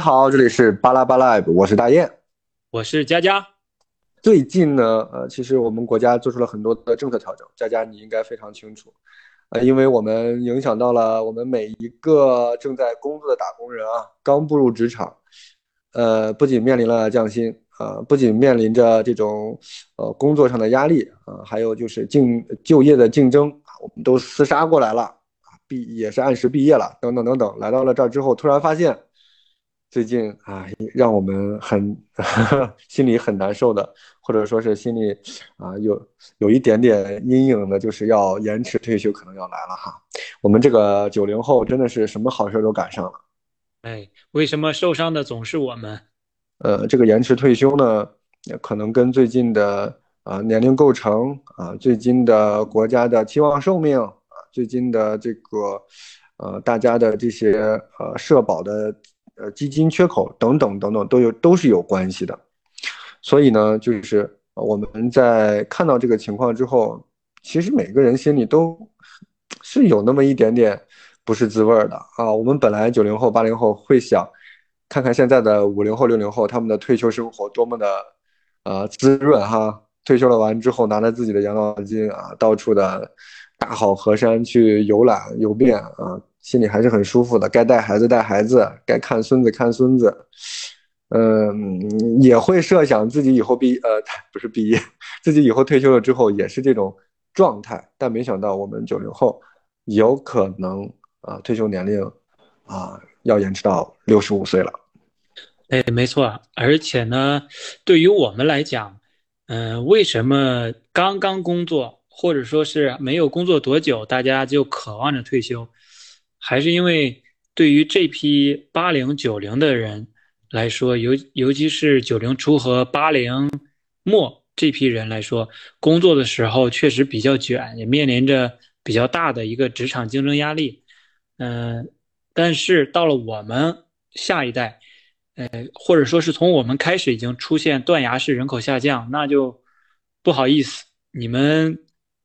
大家好，这里是巴拉巴拉，我是大雁，我是佳佳。最近呢，呃，其实我们国家做出了很多的政策调整，佳佳你应该非常清楚，呃，因为我们影响到了我们每一个正在工作的打工人啊，刚步入职场，呃，不仅面临了降薪，呃，不仅面临着这种呃工作上的压力啊，还有就是竞就业的竞争，我们都厮杀过来了啊，毕也是按时毕业了，等等等等，来到了这儿之后，突然发现。最近啊，让我们很 心里很难受的，或者说是心里啊有有一点点阴影的，就是要延迟退休可能要来了哈。我们这个九零后真的是什么好事都赶上了。哎，为什么受伤的总是我们？呃，这个延迟退休呢，可能跟最近的啊年龄构成啊，最近的国家的期望寿命啊，最近的这个呃大家的这些呃社保的。呃，基金缺口等等等等都有都是有关系的，所以呢，就是我们在看到这个情况之后，其实每个人心里都是有那么一点点不是滋味的啊。我们本来九零后、八零后会想看看现在的五零后、六零后他们的退休生活多么的呃滋润哈，退休了完之后拿着自己的养老金啊，到处的大好河山去游览游遍啊。心里还是很舒服的，该带孩子带孩子，该看孙子看孙子，嗯，也会设想自己以后毕呃不是毕业，自己以后退休了之后也是这种状态，但没想到我们九零后有可能啊退休年龄啊要延迟到六十五岁了。哎，没错，而且呢，对于我们来讲，嗯，为什么刚刚工作或者说是没有工作多久，大家就渴望着退休？还是因为对于这批八零九零的人来说，尤尤其是九零初和八零末这批人来说，工作的时候确实比较卷，也面临着比较大的一个职场竞争压力。嗯，但是到了我们下一代，呃，或者说是从我们开始已经出现断崖式人口下降，那就不好意思，你们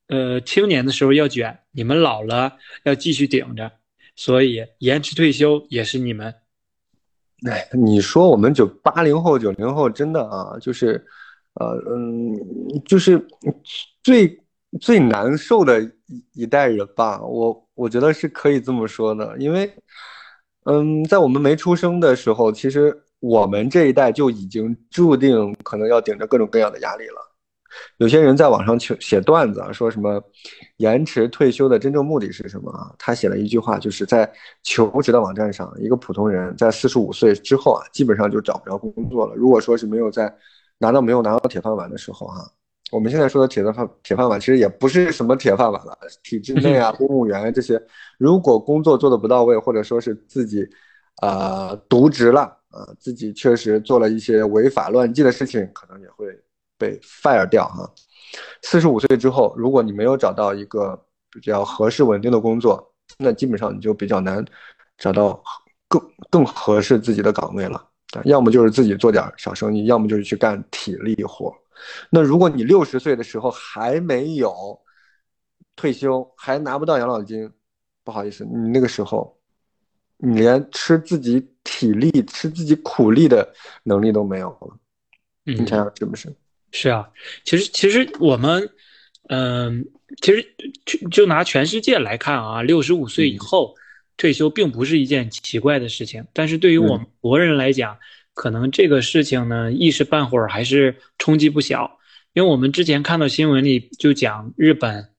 呃青年的时候要卷，你们老了要继续顶着。所以延迟退休也是你们，哎，你说我们九八零后九零后真的啊，就是，呃嗯，就是最最难受的一一代人吧，我我觉得是可以这么说的，因为，嗯，在我们没出生的时候，其实我们这一代就已经注定可能要顶着各种各样的压力了。有些人在网上写写段子啊，说什么延迟退休的真正目的是什么啊？他写了一句话，就是在求职的网站上，一个普通人在四十五岁之后啊，基本上就找不着工作了。如果说是没有在拿到没有拿到铁饭碗的时候啊，我们现在说的铁饭铁饭碗其实也不是什么铁饭碗了，体制内啊，公务员这些，如果工作做的不到位，或者说是自己啊渎职了啊，自己确实做了一些违法乱纪的事情，可能也会。被 fire 掉哈，四十五岁之后，如果你没有找到一个比较合适稳定的工作，那基本上你就比较难找到更更合适自己的岗位了啊。要么就是自己做点小生意，要么就是去干体力活。那如果你六十岁的时候还没有退休，还拿不到养老金，不好意思，你那个时候你连吃自己体力、吃自己苦力的能力都没有了。你想想是不是？是啊，其实其实我们，嗯，其实就就拿全世界来看啊，六十五岁以后退休并不是一件奇怪的事情。但是对于我们国人来讲，可能这个事情呢一时半会儿还是冲击不小。因为我们之前看到新闻里就讲日本，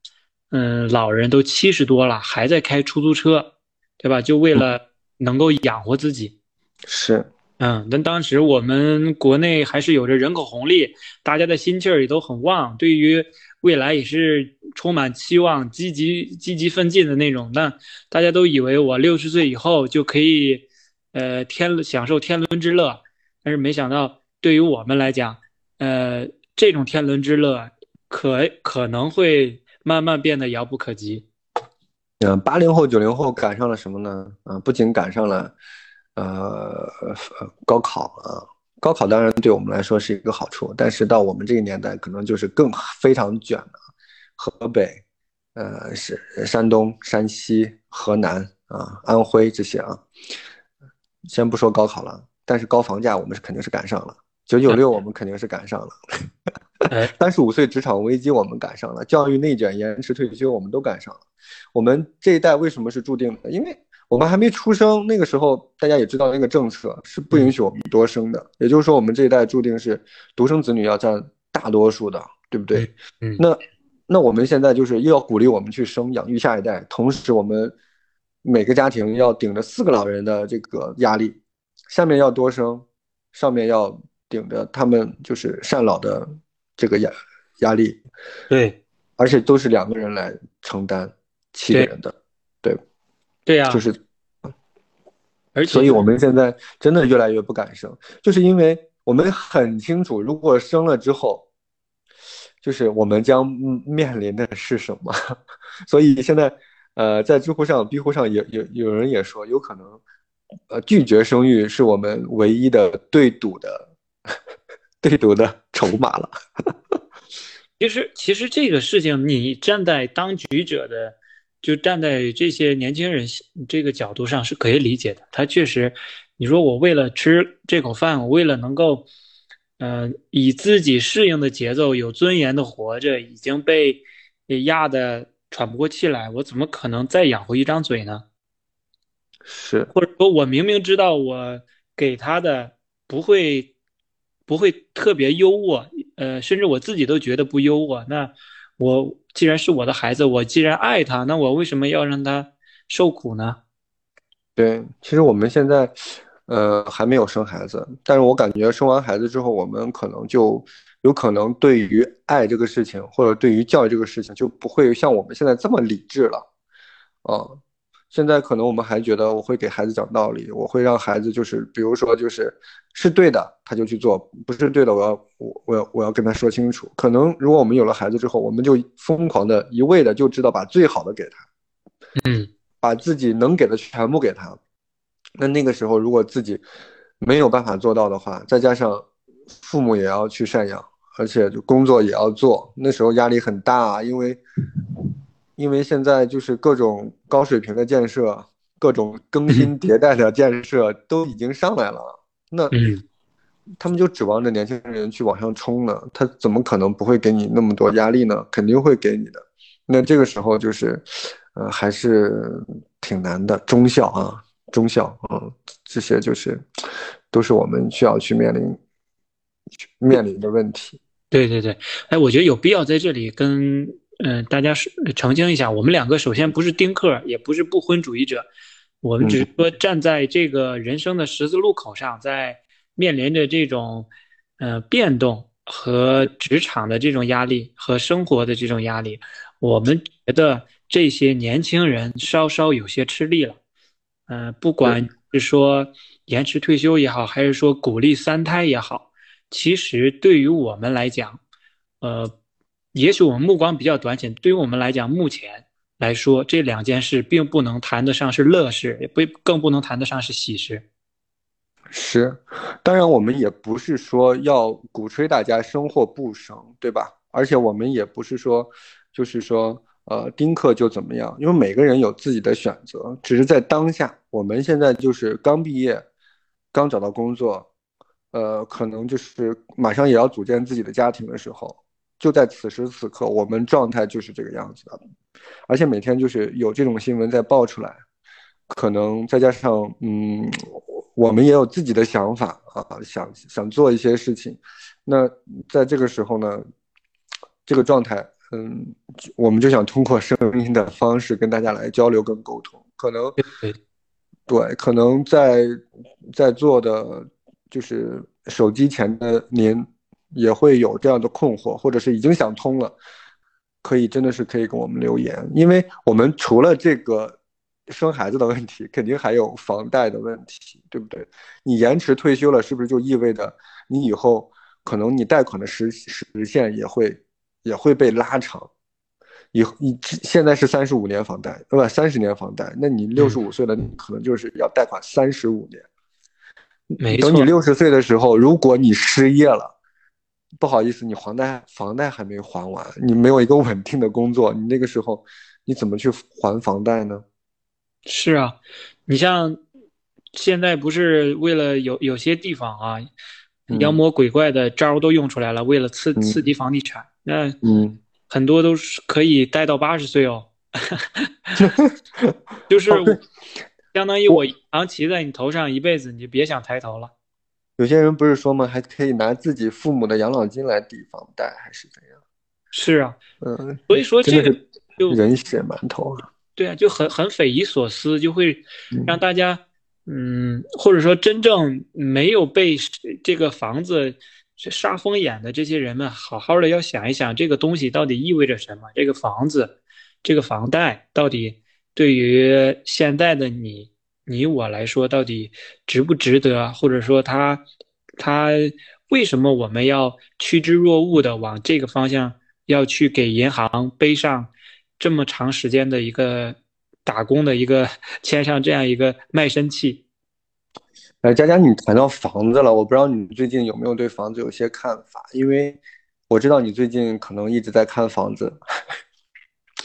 嗯，老人都七十多了还在开出租车，对吧？就为了能够养活自己。是。嗯，但当时我们国内还是有着人口红利，大家的心气儿也都很旺，对于未来也是充满期望、积极积极奋进的那种。那大家都以为我六十岁以后就可以，呃，天享受天伦之乐，但是没想到，对于我们来讲，呃，这种天伦之乐可可能会慢慢变得遥不可及。嗯，八零后、九零后赶上了什么呢？啊，不仅赶上了。呃，高考啊，高考当然对我们来说是一个好处，但是到我们这个年代，可能就是更非常卷了。河北，呃，是山东、山西、河南啊、安徽这些啊，先不说高考了，但是高房价我们是肯定是赶上了，九九六我们肯定是赶上了，三十五岁职场危机我们赶上了，教育内卷延迟退休我们都赶上了。我们这一代为什么是注定的？因为我们还没出生，那个时候大家也知道那个政策是不允许我们多生的，也就是说我们这一代注定是独生子女要占大多数的，对不对？嗯，那那我们现在就是又要鼓励我们去生养育下一代，同时我们每个家庭要顶着四个老人的这个压力，下面要多生，上面要顶着他们就是赡老的这个压压力，对，而且都是两个人来承担七个人的，对，对呀，就是，而且所以我们现在真的越来越不敢生，就是因为我们很清楚，如果生了之后，就是我们将面临的是什么，所以现在，呃，在知乎上、B 乎上有有有人也说，有可能，呃，拒绝生育是我们唯一的对赌的 对赌的筹码了。其实，其实这个事情，你站在当局者的，就站在这些年轻人这个角度上是可以理解的。他确实，你说我为了吃这口饭，我为了能够，嗯、以自己适应的节奏、有尊严的活着，已经被压得喘不过气来，我怎么可能再养活一张嘴呢？是，或者说我明明知道我给他的不会不会特别优渥，呃，甚至我自己都觉得不优渥。那我既然是我的孩子，我既然爱他，那我为什么要让他受苦呢？对，其实我们现在，呃，还没有生孩子，但是我感觉生完孩子之后，我们可能就有可能对于爱这个事情，或者对于教育这个事情，就不会像我们现在这么理智了，啊、现在可能我们还觉得我会给孩子讲道理，我会让孩子就是，比如说就是是对的他就去做，不是对的我要我我要我要跟他说清楚。可能如果我们有了孩子之后，我们就疯狂的一味的就知道把最好的给他，嗯，把自己能给的全部给他。那那个时候如果自己没有办法做到的话，再加上父母也要去赡养，而且就工作也要做，那时候压力很大，因为因为现在就是各种高水平的建设，各种更新迭代的建设都已经上来了，那嗯他们就指望着年轻人去往上冲呢，他怎么可能不会给你那么多压力呢？肯定会给你的。那这个时候就是，呃，还是挺难的。中校啊，中校，啊，这些就是都是我们需要去面临去面临的问题。对对对，哎，我觉得有必要在这里跟嗯、呃大家是澄清一下，我们两个首先不是丁克，也不是不婚主义者，我们只是说站在这个人生的十字路口上，在面临着这种呃变动和职场的这种压力和生活的这种压力，我们觉得这些年轻人稍稍有些吃力了。嗯、不管是说延迟退休也好，还是说鼓励三胎也好，其实对于我们来讲，呃，也许我们目光比较短浅，对于我们来讲，目前来说这两件事并不能谈得上是乐事，也不更不能谈得上是喜事。是，当然我们也不是说要鼓吹大家生或不生，对吧？而且我们也不是说，就是说，呃，丁克就怎么样，因为每个人有自己的选择，只是在当下，我们现在就是刚毕业，刚找到工作，呃，可能就是马上也要组建自己的家庭的时候，就在此时此刻，我们状态就是这个样子的，而且每天就是有这种新闻在爆出来，可能再加上，嗯，我们也有自己的想法啊，想想做一些事情。那在这个时候呢，这个状态，嗯，我们就想通过声音的方式跟大家来交流跟沟通。可能对对，可能在在座的，就是手机前的您也会有这样的困惑，或者是已经想通了，可以真的是可以给我们留言，因为我们除了这个生孩子的问题，肯定还有房贷的问题，对不对？你延迟退休了，是不是就意味着你以后可能你贷款的时时限也会也会被拉长？以你现在是三十五年房贷，对吧？三十年房贷，那你六十五岁了，你可能就是要贷款三十五年。没错等你，六十岁的时候，如果你失业了，不好意思，你房贷房贷还没还完，你没有一个稳定的工作，你那个时候你怎么去还房贷呢？是啊，你像现在不是为了有有些地方啊，嗯妖魔鬼怪的招都用出来了，为了刺嗯刺激房地产，那嗯，很多都是可以待到八十岁哦。就是 相当于我银行骑在你头上一辈子，你就别想抬头了。有些人不是说吗？还可以拿自己父母的养老金来抵房贷，还是怎样？是啊，嗯，所以说这个就人血馒头啊！对啊，就很很匪夷所思，就会嗯让大家，嗯，或者说真正没有被这个房子杀疯眼的这些人们，好好的要想一想这个东西到底意味着什么，这个房子，这个房贷到底对于现在的你、你我来说，到底值不值得，或者说它它为什么我们要趋之若鹜的往这个方向要去给银行背上这么长时间的一个打工的一个签上这样一个卖身契？哎，佳佳，你谈到房子了，我不知道你最近有没有对房子有些看法，因为我知道你最近可能一直在看房子，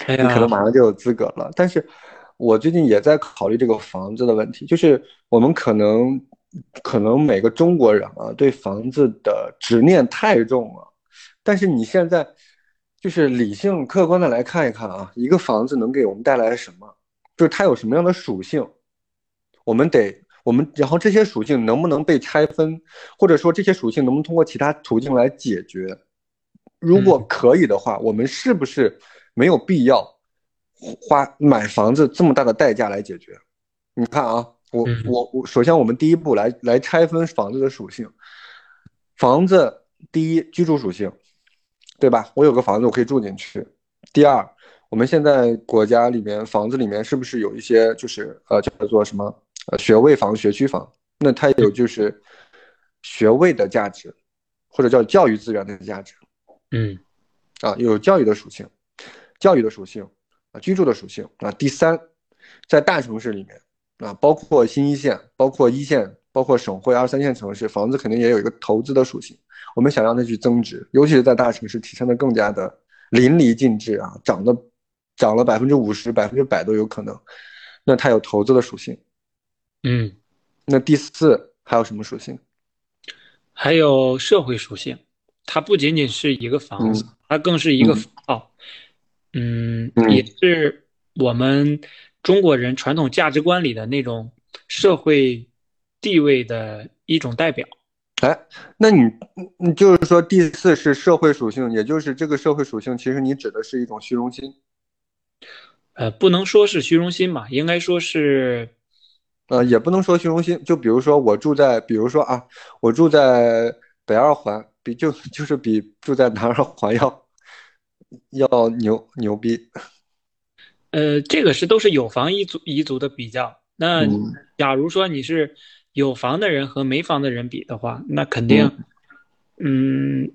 哎你可能，马上就有资格了。但是我最近也在考虑这个房子的问题，就是我们可能可能每个中国人啊，对房子的执念太重了。但是你现在就是理性客观的来看一看啊，一个房子能给我们带来什么，就是它有什么样的属性，我们得我们，然后这些属性能不能被拆分，或者说这些属性能不能通过其他途径来解决？如果嗯可以的话，我们是不是没有必要花买房子这么大的代价来解决？你看啊，我嗯我我，首先我们第一步来来拆分房子的属性。房子第一，居住属性，对吧？我有个房子，我可以住进去。第二，我们现在国家里面房子里面是不是有一些就是呃叫做什么呃学位房、学区房？那它有就是学位的价值，或者叫教育资源的价值嗯啊，有教育的属性，教育的属性啊，居住的属性啊。第三，在大城市里面啊，包括新一线、包括一线、包括省会二三线城市，房子肯定也有一个投资的属性。我们想让它去增值，尤其是在大城市提升的更加的淋漓尽致啊，涨的涨了百分之五十、百分之百都有可能。那它有投资的属性。嗯，那第四还有什么属性？还有社会属性，它不仅仅是一个房子，它更是一个嗯符号，嗯，嗯也是我们中国人传统价值观里的那种社会地位的一种代表。哎，那你你就是说第四是社会属性，也就是这个社会属性，其实你指的是一种虚荣心。呃，不能说是虚荣心吧，应该说是，呃，也不能说虚荣心，就比如说我住在，比如说啊，我住在北二环，比就就是比住在南二环要要牛牛逼。呃，这个是都是有房一族一族的比较。那嗯假如说你是有房的人和没房的人比的话，那肯定，嗯，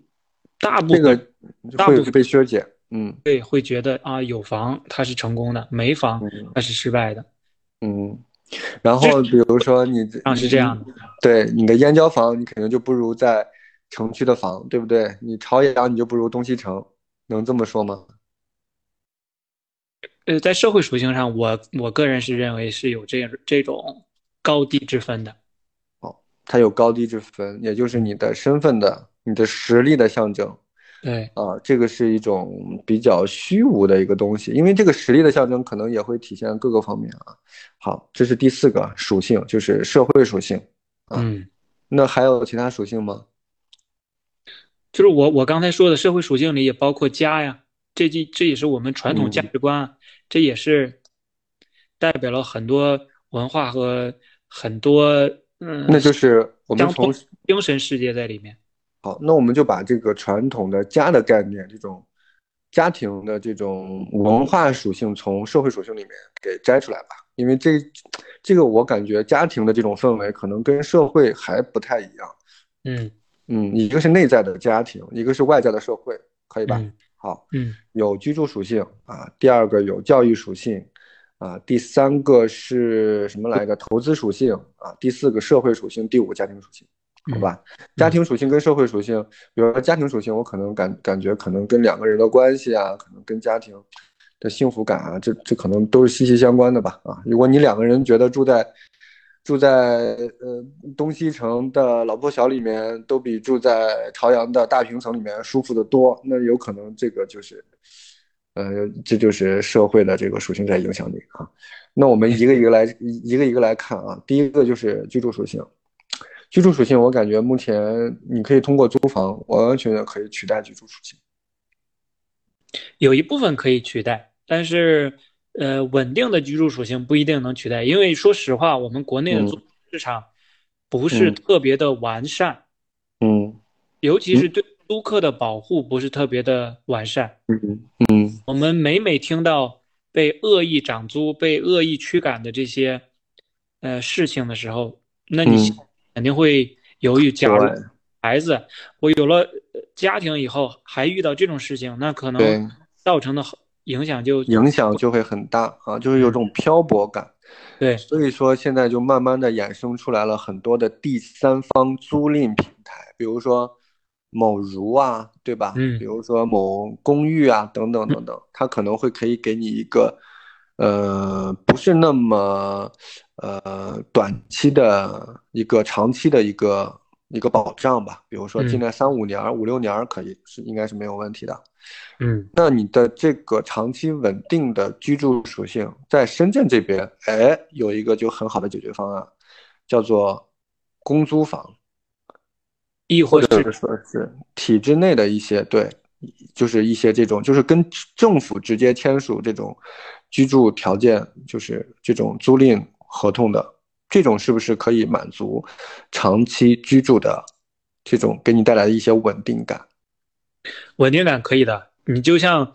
大部分这个分会大部分被削减。嗯对会觉得啊，有房他是成功的，没房嗯他是失败的，嗯，然后比如说你啊是这样的。对你的燕郊房，你肯定就不如在城区的房，对不对？你朝阳你就不如东西城，能这么说吗？呃，在社会属性上，我我个人是认为是有这这种高低之分的。哦它有高低之分，也就是你的身份的、你的实力的象征对，啊，这个是一种比较虚无的一个东西，因为这个实力的象征可能也会体现各个方面啊。好，这是第四个属性，就是社会属性。啊嗯，那还有其他属性吗？就是我我刚才说的社会属性里也包括家呀，这这这也是我们传统价值观啊，这也是代表了很多文化和很多嗯，那就是我们从精神世界在里面。好，那我们就把这个传统的家的概念，这种家庭的这种文化属性，从社会属性里面给摘出来吧。因为这这个我感觉家庭的这种氛围可能跟社会还不太一样。嗯嗯，一个是内在的家庭，一个是外在的社会，可以吧？嗯好，嗯有居住属性啊，第二个有教育属性啊，第三个是什么来着？投资属性啊，第四个社会属性，第五个家庭属性，好吧？家庭属性跟社会属性，比如说家庭属性，我可能感感觉可能跟两个人的关系啊，可能跟家庭的幸福感啊，这这可能都是息息相关的吧啊。如果你两个人觉得住在住在呃东西城的老破小里面，都比住在朝阳的大平层里面舒服的多。那有可能这个就是，呃，这就是社会的这个属性在影响你啊。那我们一个一个来，一个一个来看啊。第一个就是居住属性，居住属性，我感觉目前你可以通过租房完完全全可以取代居住属性，有一部分可以取代，但是。呃，稳定的居住属性不一定能取代，因为说实话，我们国内的租市场不是特别的完善，嗯，尤其是对租客的保护不是特别的完善，嗯嗯，我们每每听到被恶意涨租、被恶意驱赶的这些呃事情的时候，那你肯定会犹豫。假如。孩子我有了家庭以后还遇到这种事情，那可能造成的。影响就影响就会很大啊，就是有种漂泊感。对，所以说现在就慢慢的衍生出来了很多的第三方租赁平台，比如说某如啊，对吧？嗯。比如说某公寓啊，等等等等，它可能会可以给你一个，呃，不是那么呃短期的一个长期的一个一个保障吧。比如说进来三五年、五六年可以是应该是没有问题的。嗯，那你的这个长期稳定的居住属性，在深圳这边，哎，有一个就很好的解决方案，叫做公租房，亦或者说是体制内的一些，对，就是一些这种，就是跟政府直接签署这种居住条件，就是这种租赁合同的，这种是不是可以满足长期居住的这种给你带来的一些稳定感？稳定感可以的。你就像，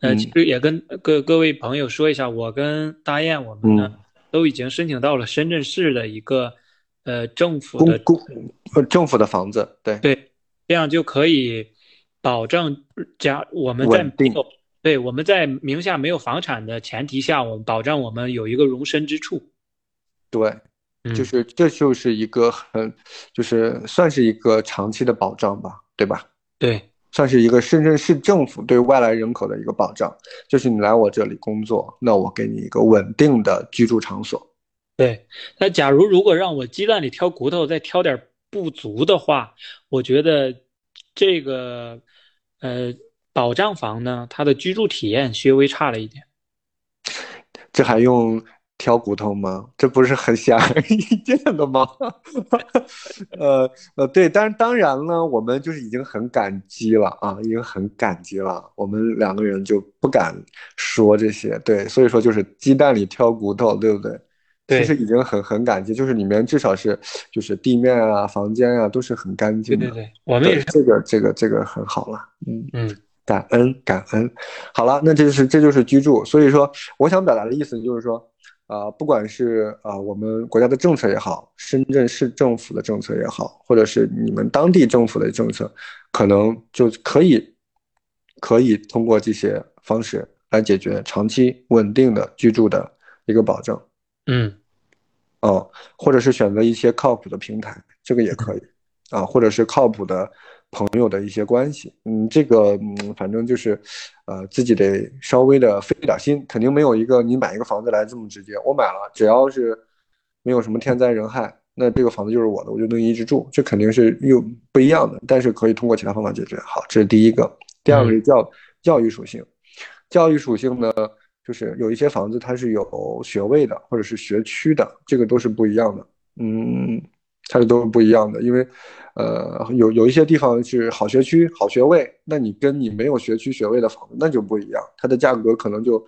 呃，其实也跟各各位朋友说一下，我跟大雁，我们呢都已经申请到了深圳市的一个，呃，政府的公呃政府的房子，对对，这样就可以保证家我们在定，对我们在名下没有房产的前提下，我们保障我们有一个容身之处。对，就是这就是一个很，就是算是一个长期的保障吧，对吧？对。算是一个深圳市政府对外来人口的一个保障，就是你来我这里工作，那我给你一个稳定的居住场所。对，那假如如果让我鸡蛋里挑骨头，再挑点不足的话，我觉得这个呃保障房呢，它的居住体验稍微差了一点。这还用？挑骨头吗？这不是很显而易见的吗？呃呃，对，但是当然了，我们就是已经很感激了啊，已经很感激了。我们两个人就不敢说这些，对，所以说就是鸡蛋里挑骨头，对不对？对，其实已经很很感激，就是里面至少是就是地面啊、房间啊都是很干净的。对对对，我们也是这个这个这个很好了，嗯嗯，感恩感恩。好了，那这就是这就是居住，所以说我想表达的意思就是说。啊，不管是啊我们国家的政策也好，深圳市政府的政策也好，或者是你们当地政府的政策，可能就可以可以通过这些方式来解决长期稳定的居住的一个保证。嗯，哦，或者是选择一些靠谱的平台，这个也可以啊，或者是靠谱的。朋友的一些关系，嗯，这个，嗯，反正就是，呃，自己得稍微的费点心，肯定没有一个你买一个房子来这么直接。我买了，只要是没有什么天灾人害，那这个房子就是我的，我就能一直住，这肯定是又不一样的。但是可以通过其他方法解决。好，这是第一个。第二个是教教育属性，教育属性呢，就是有一些房子它是有学位的，或者是学区的，这个都是不一样的。嗯。它是都是不一样的，因为，呃，有有一些地方是好学区、好学位，那你跟你没有学区学位的房子那就不一样，它的价格可能就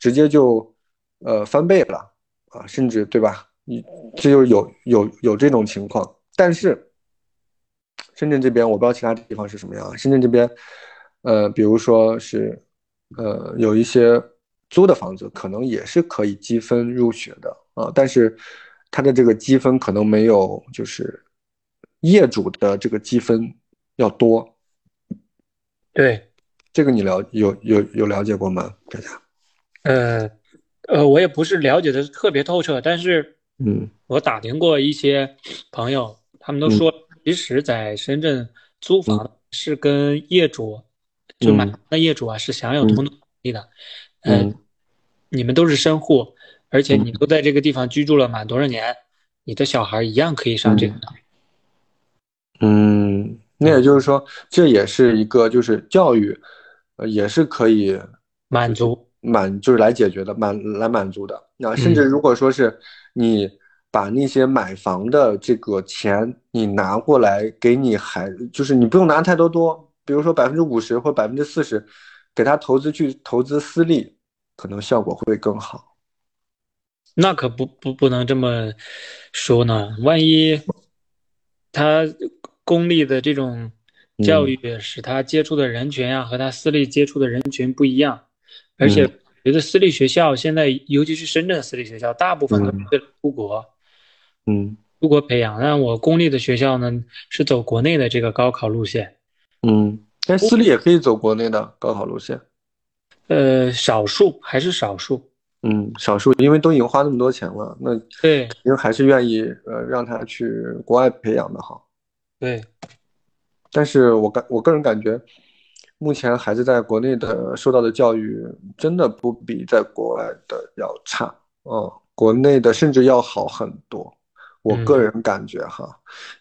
直接就呃翻倍了啊，甚至对吧？你这就有有有这种情况。但是深圳这边我不知道其他地方是什么样，深圳这边，呃，比如说是呃有一些租的房子，可能也是可以积分入学的啊，但是。它的这个积分可能没有，就是业主的这个积分要多。对，这个你了有有有了解过吗，大家？呃呃，我也不是了解的特别透彻，但是嗯，我打听过一些朋友，他们都说，其实在深圳租房是跟业主就买的业主啊是享有同等权利的。嗯，你们都是深户。而且你都在这个地方居住了满多少年，你的小孩一样可以上这个。嗯，那也就是说，这也是一个就是教育，呃，也是可以满足满就是来解决的满来满足的。那甚至如果说是你把那些买房的这个钱你拿过来给你孩，就是你不用拿太多多，比如说百分之五十或百分之四十，给他投资去投资私立，可能效果会更好。那可不不不能这么说呢，万一他。公立的这种教育使他接触的人群呀和他私立接触的人群不一样，而且觉得私立学校现在尤其是深圳私立学校大部分都是出国，嗯，出国培养。那我公立的学校呢是走国内的这个高考路线，嗯，但私立也可以走国内的高考路线，呃，少数还是少数，嗯，少数，因为都已经花那么多钱了，那对，因为还是愿意呃让他去国外培养的好。对，但是我感我个人感觉，目前孩子在国内的受到的教育真的不比在国外的要差，嗯，国内的甚至要好很多。我个人感觉哈，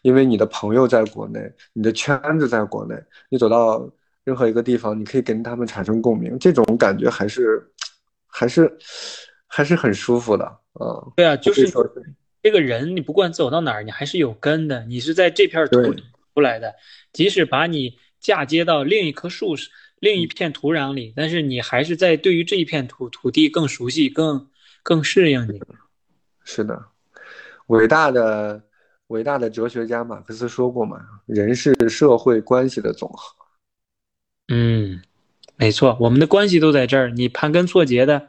因为你的朋友在国内，你的圈子在国内，你走到任何一个地方，你可以跟他们产生共鸣，这种感觉还是还是还是很舒服的，嗯。对啊，就是。这个人，你不管走到哪儿，你还是有根的。你是在这片土出来的，即使把你嫁接到另一棵树、另一片土壤里，但是你还是在对于这一片土土地更熟悉、更更适应你。是的，伟大的伟大的哲学家马克思说过嘛：“人是社会关系的总和。”嗯，没错，我们的关系都在这儿。你盘根错节的，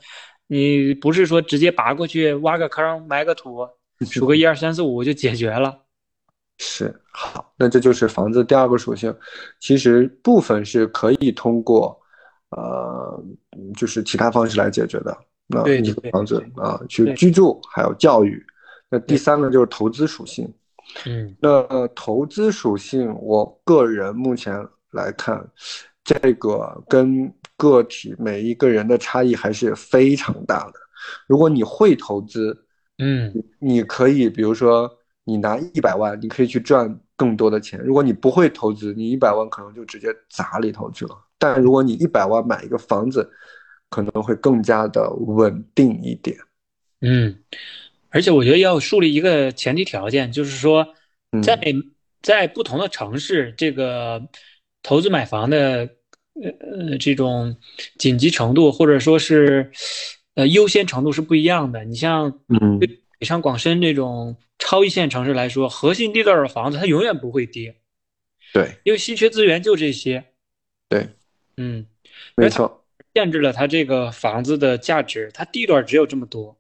你不是说直接拔过去挖个坑埋个土。数个一二三四五就解决了，是好，那这就是房子第二个属性。其实部分是可以通过，呃，就是其他方式来解决的。那这个房子啊，去居住还有教育。那第三个就是投资属性。嗯，那投资属性，我个人目前来看，这个跟个体每一个人的差异还是非常大的。如果你会投资，嗯，你可以，比如说，你拿一百万，你可以去赚更多的钱。如果你不会投资，你一百万可能就直接砸里头去了。但如果你一百万买一个房子，可能会更加的稳定一点。嗯，而且我觉得要树立一个前提条件，就是说，在在不同的城市，这个投资买房的呃呃这种紧急程度，或者说是。呃，优先程度是不一样的。你像，嗯，北上广深这种超一线城市来说，核心地段的房子它永远不会跌。对，因为稀缺资源就这些。对，嗯，没错，限制了它这个房子的价值，它地段只有这么多。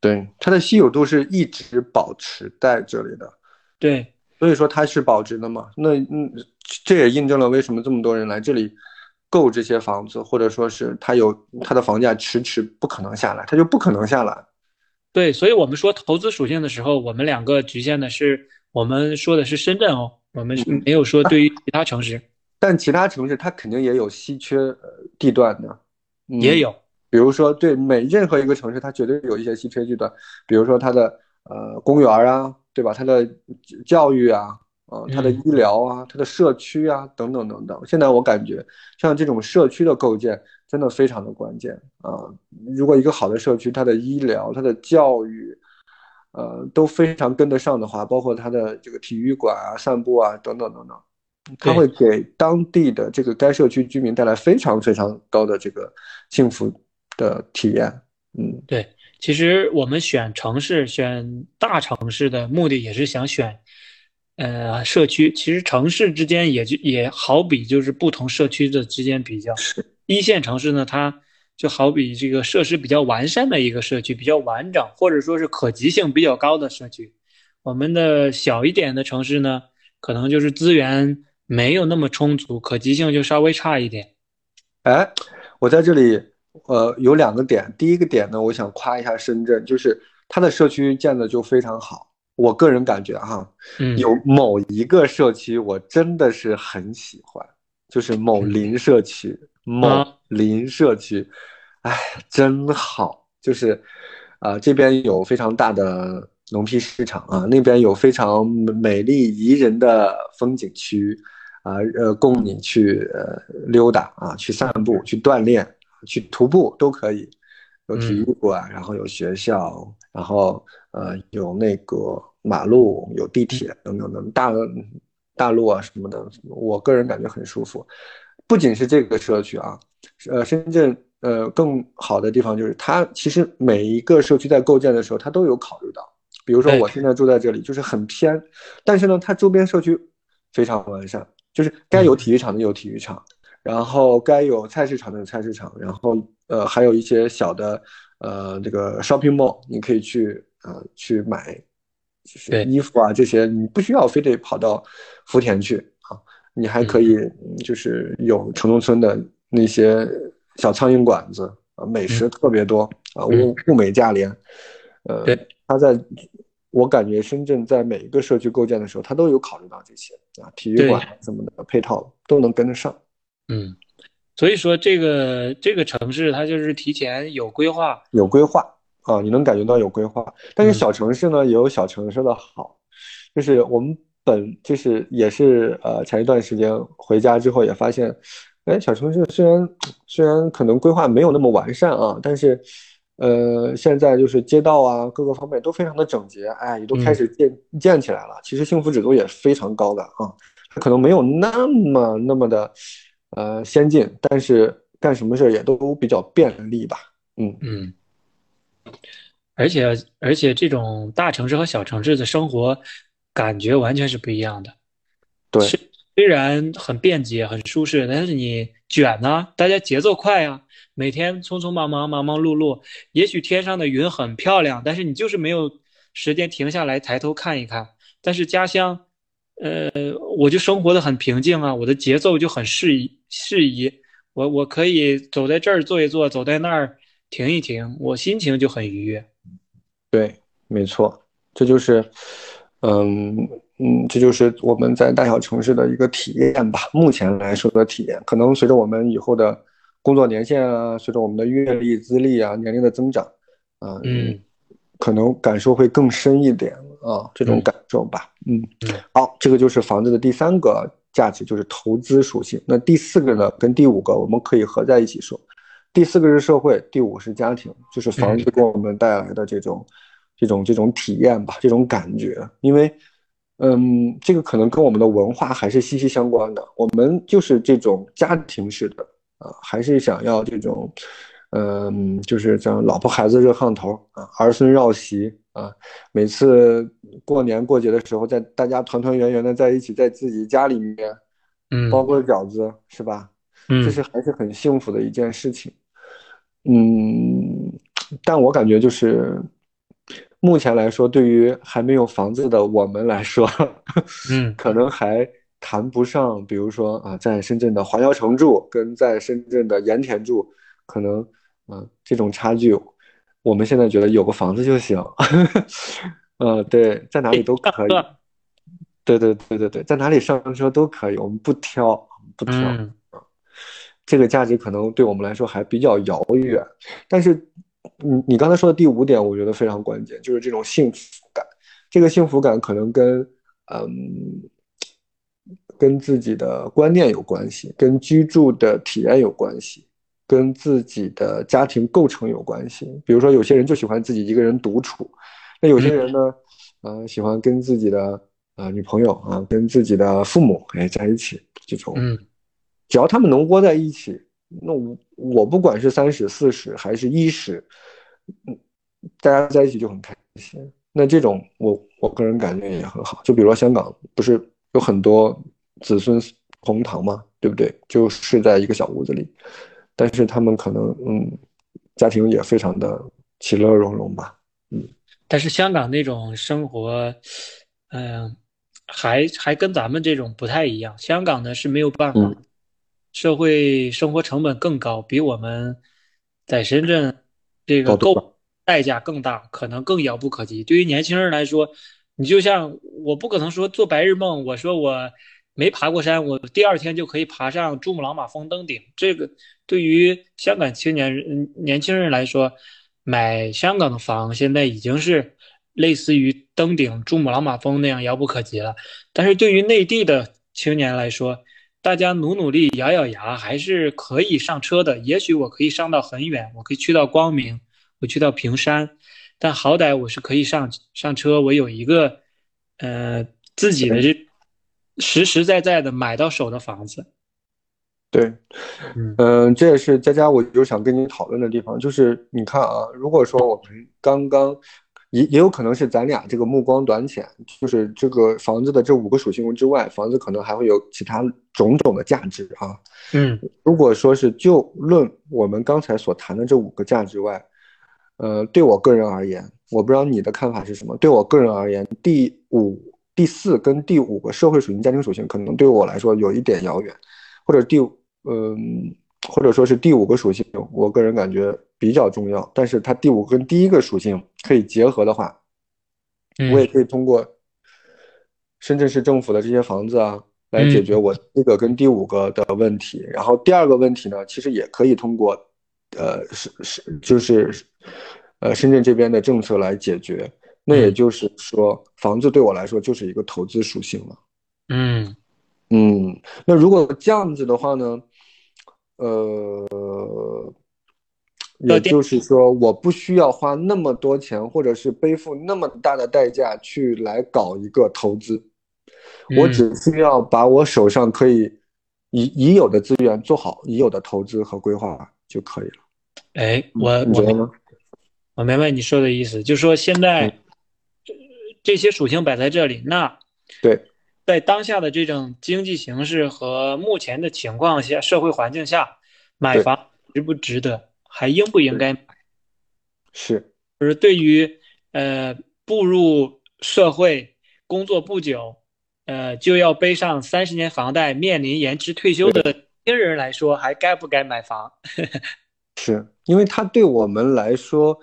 对，它的稀有度是一直保持在这里的。对，所以说它是保值的嘛。那嗯，这也印证了为什么这么多人来这里。购这些房子，或者说是它有它的房价迟迟不可能下来，它就不可能下来。对，所以我们说投资属性的时候，我们两个局限的是我们说的是深圳哦，我们没有说对于其他城市。但其他城市它肯定也有稀缺地段的，也有。比如说，对每任何一个城市，它绝对有一些稀缺地段，比如说它的呃公园啊，对吧？它的教育啊。呃，它的医疗啊，它的社区啊，等等等等。现在我感觉，像这种社区的构建真的非常的关键啊。如果一个好的社区，它的医疗、它的教育，呃，都非常跟得上的话，包括它的这个体育馆啊、散步啊等等等等，它会给当地的这个该社区居民带来非常非常高的这个幸福的体验。嗯，对。其实我们选城市、选大城市的目的，也是想选。呃，社区其实城市之间也就也好比就是不同社区的之间比较。一线城市呢，它就好比这个设施比较完善的一个社区，比较完整，或者说是可及性比较高的社区。我们的小一点的城市呢，可能就是资源没有那么充足，可及性就稍微差一点。哎，我在这里，呃，有两个点。第一个点呢，我想夸一下深圳，就是它的社区建的就非常好。我个人感觉哈，有某一个社区我真的是很喜欢，就是某林社区，某林社区，哎，真好，就是，啊，这边有非常大的农批市场啊，那边有非常美丽宜人的风景区啊，呃，供你去呃溜达啊，去散步、去锻炼、去徒步都可以。有体育馆，然后有学校，然后呃有那个马路、有地铁等等等大大路啊什么的，我个人感觉很舒服。不仅是这个社区啊，呃，深圳呃更好的地方就是它其实每一个社区在构建的时候，它都有考虑到。比如说我现在住在这里，就是很偏，但是呢，它周边社区非常完善，就是该有体育场的有体育场，然后该有菜市场的有菜市场，然后呃还有一些小的呃这个 shopping mall，你可以去呃去买就是衣服啊这些，你不需要非得跑到福田去啊，你还可以就是有城中村的那些小苍蝇馆子啊，美食特别多啊，物物美价廉，呃，它在。我感觉深圳在每一个社区构建的时候，他都有考虑到这些啊，体育馆什么的配套都能跟得上。嗯，所以说这个这个城市它就是提前有规划，有规划啊，你能感觉到有规划。但是小城市呢也有小城市的好，就是我们本就是也是呃前一段时间回家之后也发现，哎，小城市虽然虽然可能规划没有那么完善啊，但是。呃，现在就是街道啊，各个方面都非常的整洁，哎，也都开始建建起来了。其实幸福指数也是非常高的啊，它可能没有那么那么的呃先进，但是干什么事儿也都比较便利吧。嗯嗯。而且而且这种大城市和小城市的生活感觉完全是不一样的。对，虽然很便捷很舒适，但是你卷呢，大家节奏快呀。每天匆匆忙忙、忙忙碌碌，也许天上的云很漂亮，但是你就是没有时间停下来抬头看一看。但是家乡，呃，我就生活的很平静啊，我的节奏就很适宜适宜。我我可以走在这儿坐一坐，走在那儿停一停，我心情就很愉悦。对，没错，这就是，嗯嗯，这就是我们在大小城市的一个体验吧。目前来说的体验，可能随着我们以后的。工作年限啊，随着我们的阅历、资历啊、年龄的增长，啊，嗯，可能感受会更深一点啊，这种感受吧，嗯，好，这个就是房子的第三个价值，就是投资属性。那第四个呢，跟第五个我们可以合在一起说，第四个是社会，第五是家庭，就是房子给我们带来的这种、这种、这种体验吧，这种感觉。因为，嗯，这个可能跟我们的文化还是息息相关的，我们就是这种家庭式的。啊，还是想要这种，嗯，就是像老婆孩子热炕头啊，儿孙绕膝啊，每次过年过节的时候，在大家团团圆圆的在一起，在自己家里面，嗯，包个饺子是吧？嗯，这是还是很幸福的一件事情。嗯，但我感觉就是，目前来说，对于还没有房子的我们来说，嗯，可能还。谈不上，比如说啊，在深圳的华侨城住，跟在深圳的盐田住，可能啊这种差距，我们现在觉得有个房子就行。呃，对，在哪里都可以。对对对对对，在哪里上车都可以，我们不挑，不挑。这个价值可能对我们来说还比较遥远。但是，你你刚才说的第五点，我觉得非常关键，就是这种幸福感。这个幸福感可能跟嗯。跟自己的观念有关系，跟居住的体验有关系，跟自己的家庭构成有关系。比如说，有些人就喜欢自己一个人独处，那有些人呢，呃，喜欢跟自己的呃女朋友啊，跟自己的父母哎在一起。这种，嗯，只要他们能窝在一起，那我我不管是三十、四十还是一十，嗯，大家在一起就很开心。那这种，我我个人感觉也很好。就比如说香港，不是有很多。子孙同堂嘛，对不对？就睡在一个小屋子里，但是他们可能嗯，家庭也非常的其乐融融吧，嗯。但是香港那种生活，嗯，还还跟咱们这种不太一样。香港呢是没有办法，社会生活成本更高，比我们在深圳这个购代价更大，可能更遥不可及。对于年轻人来说，你就像我不可能说做白日梦，我说我。没爬过山，我第二天就可以爬上珠穆朗玛峰登顶。这个对于香港青年人、年轻人来说，买香港的房现在已经是类似于登顶珠穆朗玛峰那样遥不可及了。但是对于内地的青年来说，大家努努力，咬咬牙，还是可以上车的。也许我可以上到很远，我可以去到光明，我去到平山，但好歹我是可以上上车，我有一个呃自己的这实实在在的买到手的房子。对，嗯，这也是佳佳，我就想跟你讨论的地方，就是你看啊，如果说我们刚刚。也也有可能是咱俩这个目光短浅，就是这个房子的这五个属性之外，房子可能还会有其他种种的价值啊。嗯，如果说是就论我们刚才所谈的这五个价值外，呃，对我个人而言，我不知道你的看法是什么。对我个人而言，第五、第四跟第五个社会属性、家庭属性，可能对我来说有一点遥远，或者第嗯。或者说是第五个属性，我个人感觉比较重要。但是它第五跟第一个属性可以结合的话，我也可以通过深圳市政府的这些房子啊，来解决我这个跟第五个的问题。然后第二个问题呢，其实也可以通过，呃，是是就是，呃，深圳这边的政策来解决。那也就是说，房子对我来说就是一个投资属性了。嗯嗯，那如果这样子的话呢？呃，也就是说，我不需要花那么多钱，或者是背负那么大的代价去来搞一个投资，我只需要把我手上可以已已有的资源做好已有的投资和规划就可以了。哎，我你觉得呢？我明白你说的意思，就是说现在这些属性摆在这里，那对。在当下的这种经济形势和目前的情况下，社会环境下，买房值不值得，还应不应该买？是，就是对于呃步入社会工作不久，呃就要背上三十年房贷，面临延迟退休的新人来说，还该不该买房？是因为它对我们来说，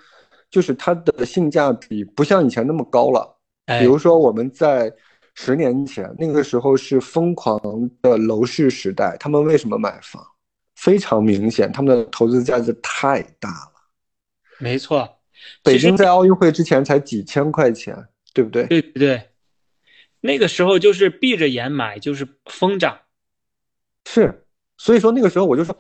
就是它的性价比不像以前那么高了。比如说我们在。十年前，那个时候是疯狂的楼市时代，他们为什么买房？非常明显，他们的投资价值太大了。没错，北京在奥运会之前才几千块钱，对不对？对对对，那个时候就是闭着眼买，就是疯涨。是，所以说那个时候我就说，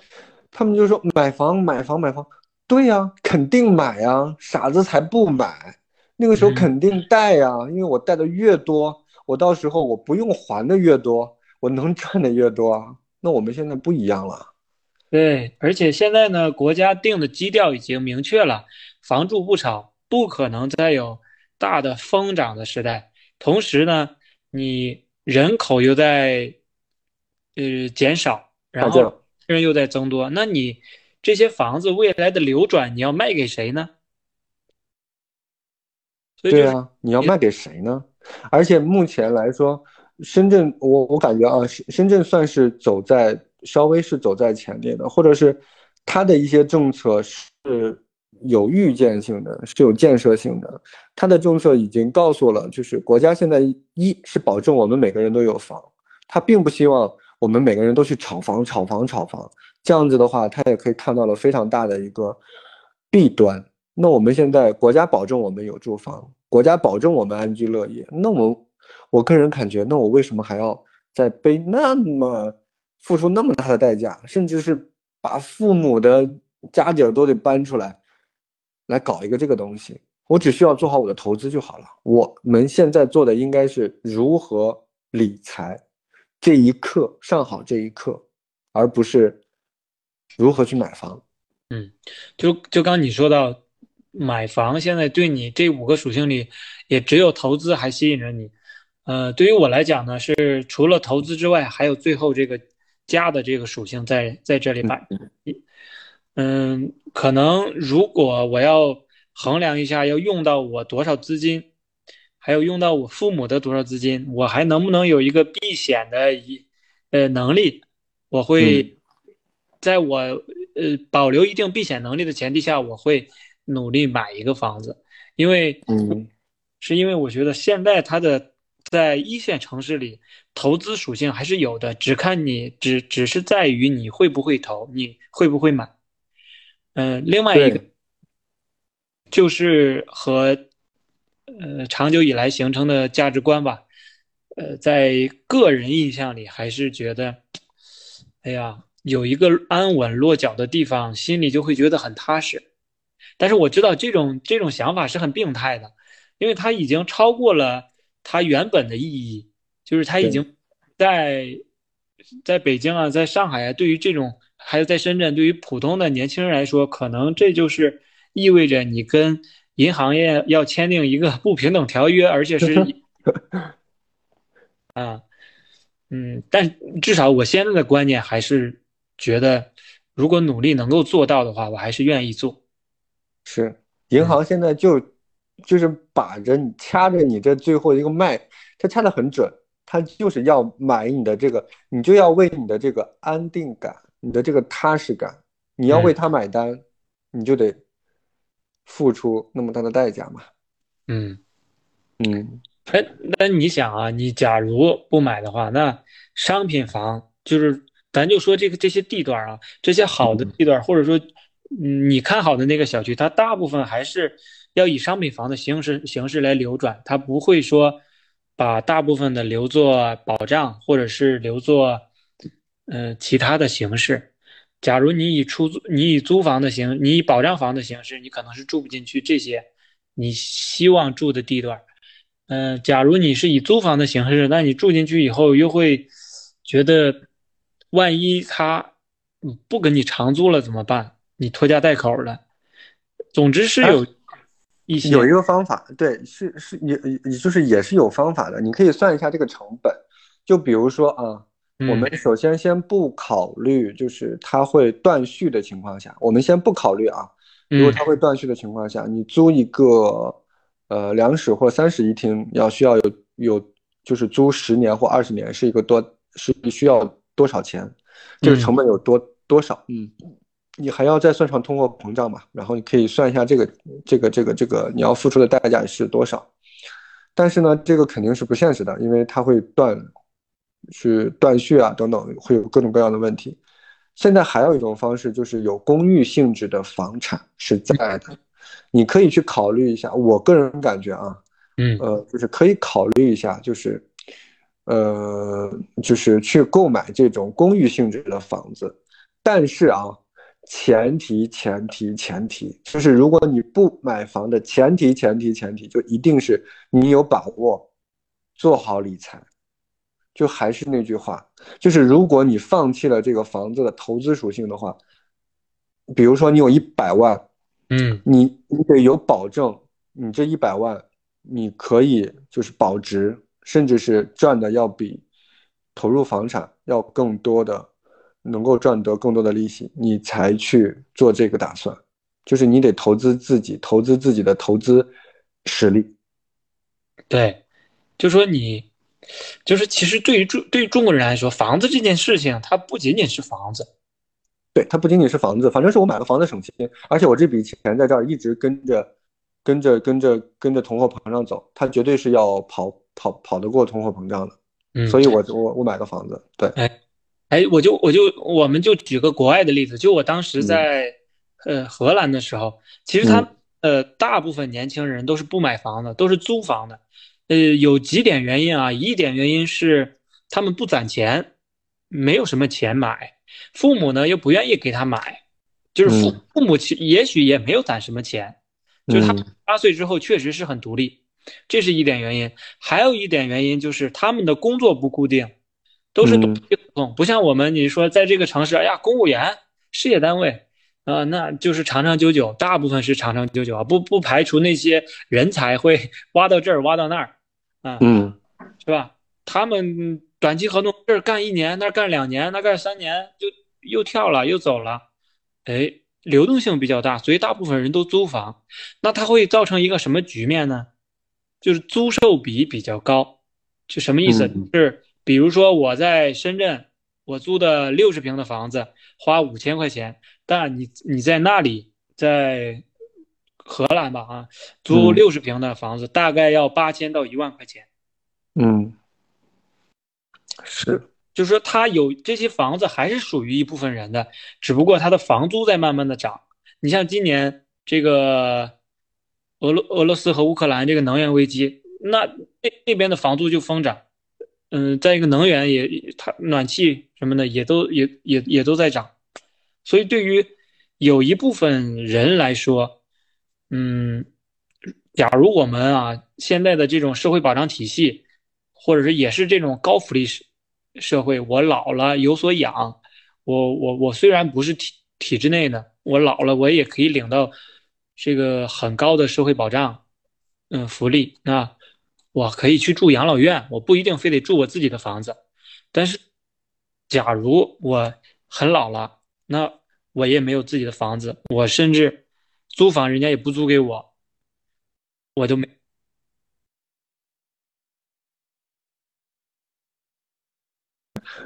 他们就说买房买房买房，对呀，肯定买呀，傻子才不买。那个时候肯定贷呀，因为我贷的越多。我到时候我不用还的越多，我能赚的越多啊。那我们现在不一样了，对，而且现在呢，国家定的基调已经明确了，房住不炒，不可能再有大的疯涨的时代。同时呢，你人口又在呃减少，然后人又在增多，那你这些房子未来的流转，你要卖给谁呢？对啊，你要卖给谁呢？而且目前来说，深圳我我感觉啊，深深圳算是走在稍微是走在前列的，或者是它的一些政策是有预见性的，是有建设性的。它的政策已经告诉了，就是国家现在一是保证我们每个人都有房，他并不希望我们每个人都去炒房、炒房、炒房。这样子的话，他也可以看到了非常大的一个弊端。那我们现在国家保证我们有住房。国家保证我们安居乐业，那我我个人感觉，那我为什么还要再背那么付出那么大的代价，甚至是把父母的家底儿都得搬出来，来搞一个这个东西？我只需要做好我的投资就好了。我们现在做的应该是如何理财，这一刻上好这一刻，而不是如何去买房。嗯，就就刚你说到。买房现在对你这五个属性里，也只有投资还吸引着你。呃，对于我来讲呢，是除了投资之外，还有最后这个家的这个属性在在这里摆。嗯，可能如果我要衡量一下，要用到我多少资金，还有用到我父母的多少资金，我还能不能有一个避险的一呃能力？我会在我呃保留一定避险能力的前提下，我会。努力买一个房子，因为，嗯，是因为我觉得现在它的在一线城市里投资属性还是有的，只看你只只是在于你会不会投，你会不会买。嗯，另外一个就是和呃长久以来形成的价值观吧。呃，在个人印象里，还是觉得，哎呀，有一个安稳落脚的地方，心里就会觉得很踏实。但是我知道这种这种想法是很病态的，因为它已经超过了它原本的意义，就是它已经在在北京啊，在上海啊，对于这种还有在深圳，对于普通的年轻人来说，可能这就是意味着你跟银行业要签订一个不平等条约，而且是。啊，嗯，但至少我现在的观念还是觉得，如果努力能够做到的话，我还是愿意做。是，银行现在就就是把着你掐着你这最后一个脉，它掐得很准，它就是要买你的这个，你就要为你的这个安定感、你的这个踏实感，你要为他买单，你就得付出那么大的代价嘛。嗯嗯。哎，那你想啊，你假如不买的话，那商品房就是，咱就说这个这些地段啊，这些好的地段，或者说，嗯，嗯你看好的那个小区，它大部分还是要以商品房的形式形式来流转，它不会说把大部分的留作保障，或者是留作，嗯，其他的形式。假如你以出租，你以租房的形，你以保障房的形式，你可能是住不进去这些你希望住的地段。嗯，假如你是以租房的形式，那你住进去以后又会觉得，万一他不跟你长租了怎么办？你拖家带口的。总之是有一些有一个方法，对，是是也也就是也是有方法的。你可以算一下这个成本，就比如说啊，我们首先先不考虑就是它会断续的情况下，我们先不考虑啊，如果它会断续的情况下，你租一个。呃，两室或三室一厅要需要有有，就是租十年或二十年是一个多是需要多少钱？这个成本有多多少？嗯，你还要再算上通货膨胀嘛？然后你可以算一下这个这个这个这个你要付出的代价是多少？但是呢，这个肯定是不现实的，因为它会断，是断续啊等等，会有各种各样的问题。现在还有一种方式，就是有公寓性质的房产是在的。你可以去考虑一下，我个人感觉啊，嗯，呃，就是可以考虑一下，就是，呃，就是去购买这种公寓性质的房子，但是啊，前提前提前提就是，如果你不买房的前提前提前提，就一定是你有把握做好理财，就还是那句话，就是如果你放弃了这个房子的投资属性的话，比如说你有一百万。嗯，你你得有保证，你这一百万，你可以就是保值，甚至是赚的要比投入房产要更多的，能够赚得更多的利息，你才去做这个打算。就是你得投资自己，投资自己的投资实力。对，就说你，就是其实对于中对于中国人来说，房子这件事情，它不仅仅是房子。对，它不仅仅是房子，反正是我买个房子省钱，而且我这笔钱在这儿一直跟着，跟着跟着跟着通货膨胀走，它绝对是要跑跑跑得过通货膨胀的。嗯，所以我我我买个房子，对。哎，哎，我就我就我们就举个国外的例子，就我当时在呃荷兰的时候，其实他呃大部分年轻人都是不买房的，都是租房的。呃，有几点原因啊，一点原因是他们不攒钱，没有什么钱买。父母呢又不愿意给他买，就是父父母其也许也没有攒什么钱，就是他八岁之后确实是很独立，这是一点原因。还有一点原因就是他们的工作不固定，都是短期合同，不像我们，你说在这个城市，哎呀，公务员、事业单位啊，那就是长长久久，大部分是长长久久啊，不不排除那些人才会 挖到这儿挖到那儿，啊，嗯，是吧？他们。短期合同这儿干一年，那儿干两年，那干三年就又跳了又走了，哎，流动性比较大，所以大部分人都租房。那它会造成一个什么局面呢？就是租售比比较高，就什么意思？是比如说我在深圳，我租的六十平的房子花五千块钱，但你你在那里在荷兰吧啊，租六十平的房子大概要八千到一万块钱。嗯。是，就是说，他有这些房子还是属于一部分人的，只不过他的房租在慢慢的涨。你像今年这个，俄罗俄罗斯和乌克兰这个能源危机，那那那边的房租就疯涨，嗯，再一个能源也它暖气什么的也都也也也都在涨，所以对于有一部分人来说，嗯，假如我们啊现在的这种社会保障体系，或者是也是这种高福利社社会，我老了有所养，我我我虽然不是体体制内的，我老了我也可以领到。这个很高的社会保障，嗯，福利。那我可以去住养老院，我不一定非得住我自己的房子。但是，假如我很老了，那我也没有自己的房子，我甚至租房人家也不租给我，我就没。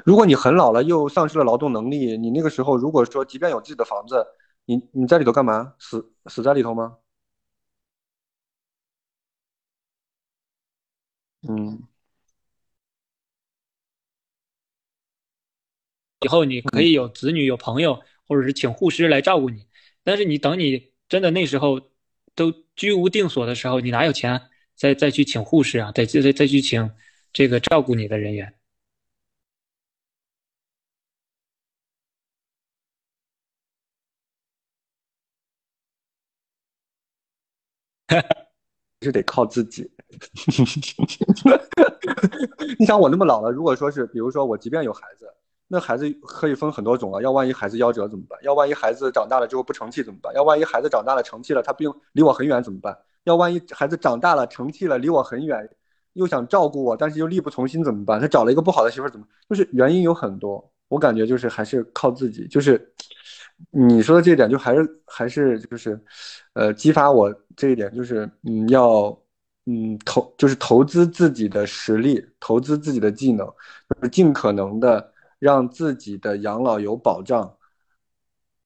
如果你很老了，又丧失了劳动能力，你那个时候如果说即便有自己的房子，你你在里头干嘛？死死在里头吗？嗯，以后你可以有子女、有朋友，或者是请护师来照顾你。但是你等你真的那时候都居无定所的时候，你哪有钱再再去请护士啊？再再再去请这个照顾你的人员？是得靠自己。你想我那么老了，如果说是，比如说我即便有孩子，那孩子可以分很多种啊。要万一孩子夭折怎么办？要万一孩子长大了之后不成器怎么办？要万一孩子长大了成器了，他并离我很远怎么办？要万一孩子长大了成器了，离我很远，又想照顾我，但是又力不从心怎么办？他找了一个不好的媳妇怎么？就是原因有很多，我感觉就是还是靠自己，就是。你说的这一点，就还是还是就是，呃，激发我这一点，就是嗯，要嗯投，就是投资自己的实力，投资自己的技能，就是尽可能的让自己的养老有保障。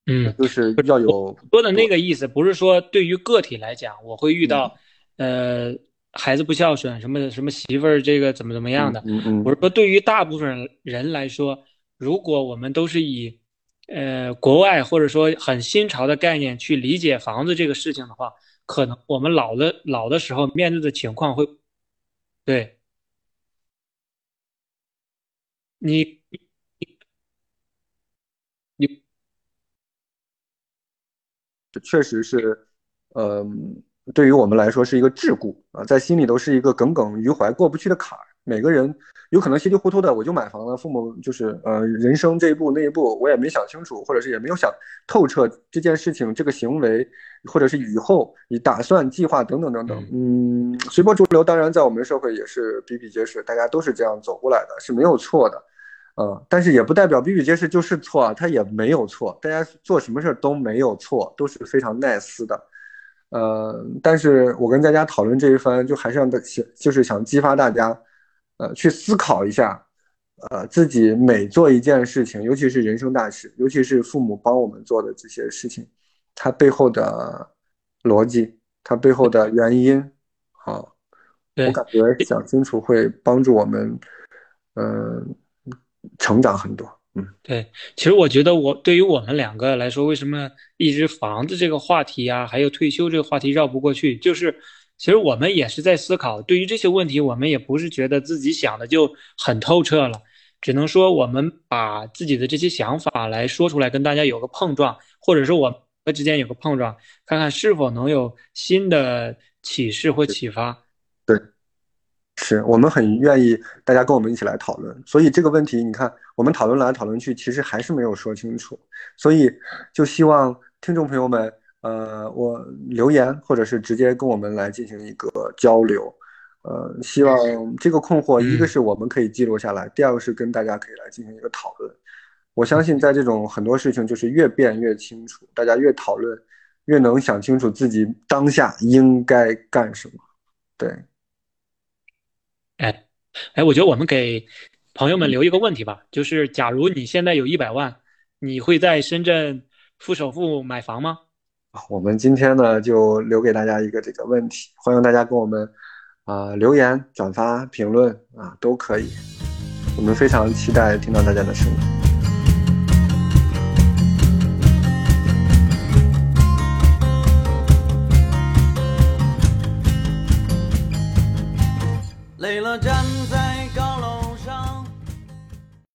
嗯，就是要有说的那个意思，不是说对于个体来讲，我会遇到呃孩子不孝顺，什么什么媳妇儿这个怎么怎么样的。嗯嗯。我是说，对于大部分人来说，如果我们都是以呃，国外或者说很新潮的概念去理解房子这个事情的话，可能我们老的老的时候面对的情况会，对，你你确实是，嗯，对于我们来说是一个桎梏啊，在心里都是一个耿耿于怀、过不去的坎儿。每个人有可能稀里糊涂的我就买房了，父母就是呃人生这一步那一步我也没想清楚，或者是也没有想透彻这件事情这个行为，或者是以后你打算计划等等等等，嗯，随波逐流，当然在我们社会也是比比皆是，大家都是这样走过来的，是没有错的，嗯，但是也不代表比比皆是就是错啊，他也没有错，大家做什么事都没有错，都是非常 nice 的，呃，但是我跟大家讨论这一番，就还是让大想就是想激发大家。呃，去思考一下，呃，自己每做一件事情，尤其是人生大事，尤其是父母帮我们做的这些事情，它背后的逻辑，它背后的原因，好，我感觉想清楚会帮助我们，嗯，成长很多。嗯，对，其实我觉得我对于我们两个来说，为什么一直房子这个话题啊，还有退休这个话题绕不过去，就是。其实我们也是在思考，对于这些问题，我们也不是觉得自己想的就很透彻了，只能说我们把自己的这些想法来说出来，跟大家有个碰撞，或者是我们之间有个碰撞，看看是否能有新的启示或启发。对，是我们很愿意大家跟我们一起来讨论。所以这个问题，你看我们讨论来讨论去，其实还是没有说清楚。所以就希望听众朋友们。呃，我留言或者是直接跟我们来进行一个交流，呃，希望这个困惑，一个是我们可以记录下来，第二个是跟大家可以来进行一个讨论。我相信在这种很多事情就是越变越清楚，大家越讨论越能想清楚自己当下应该干什么。对，哎，哎，我觉得我们给朋友们留一个问题吧，就是假如你现在有一百万，你会在深圳付首付买房吗？我们今天呢，就留给大家一个这个问题，欢迎大家跟我们啊留言、转发、评论啊都可以，我们非常期待听到大家的声音。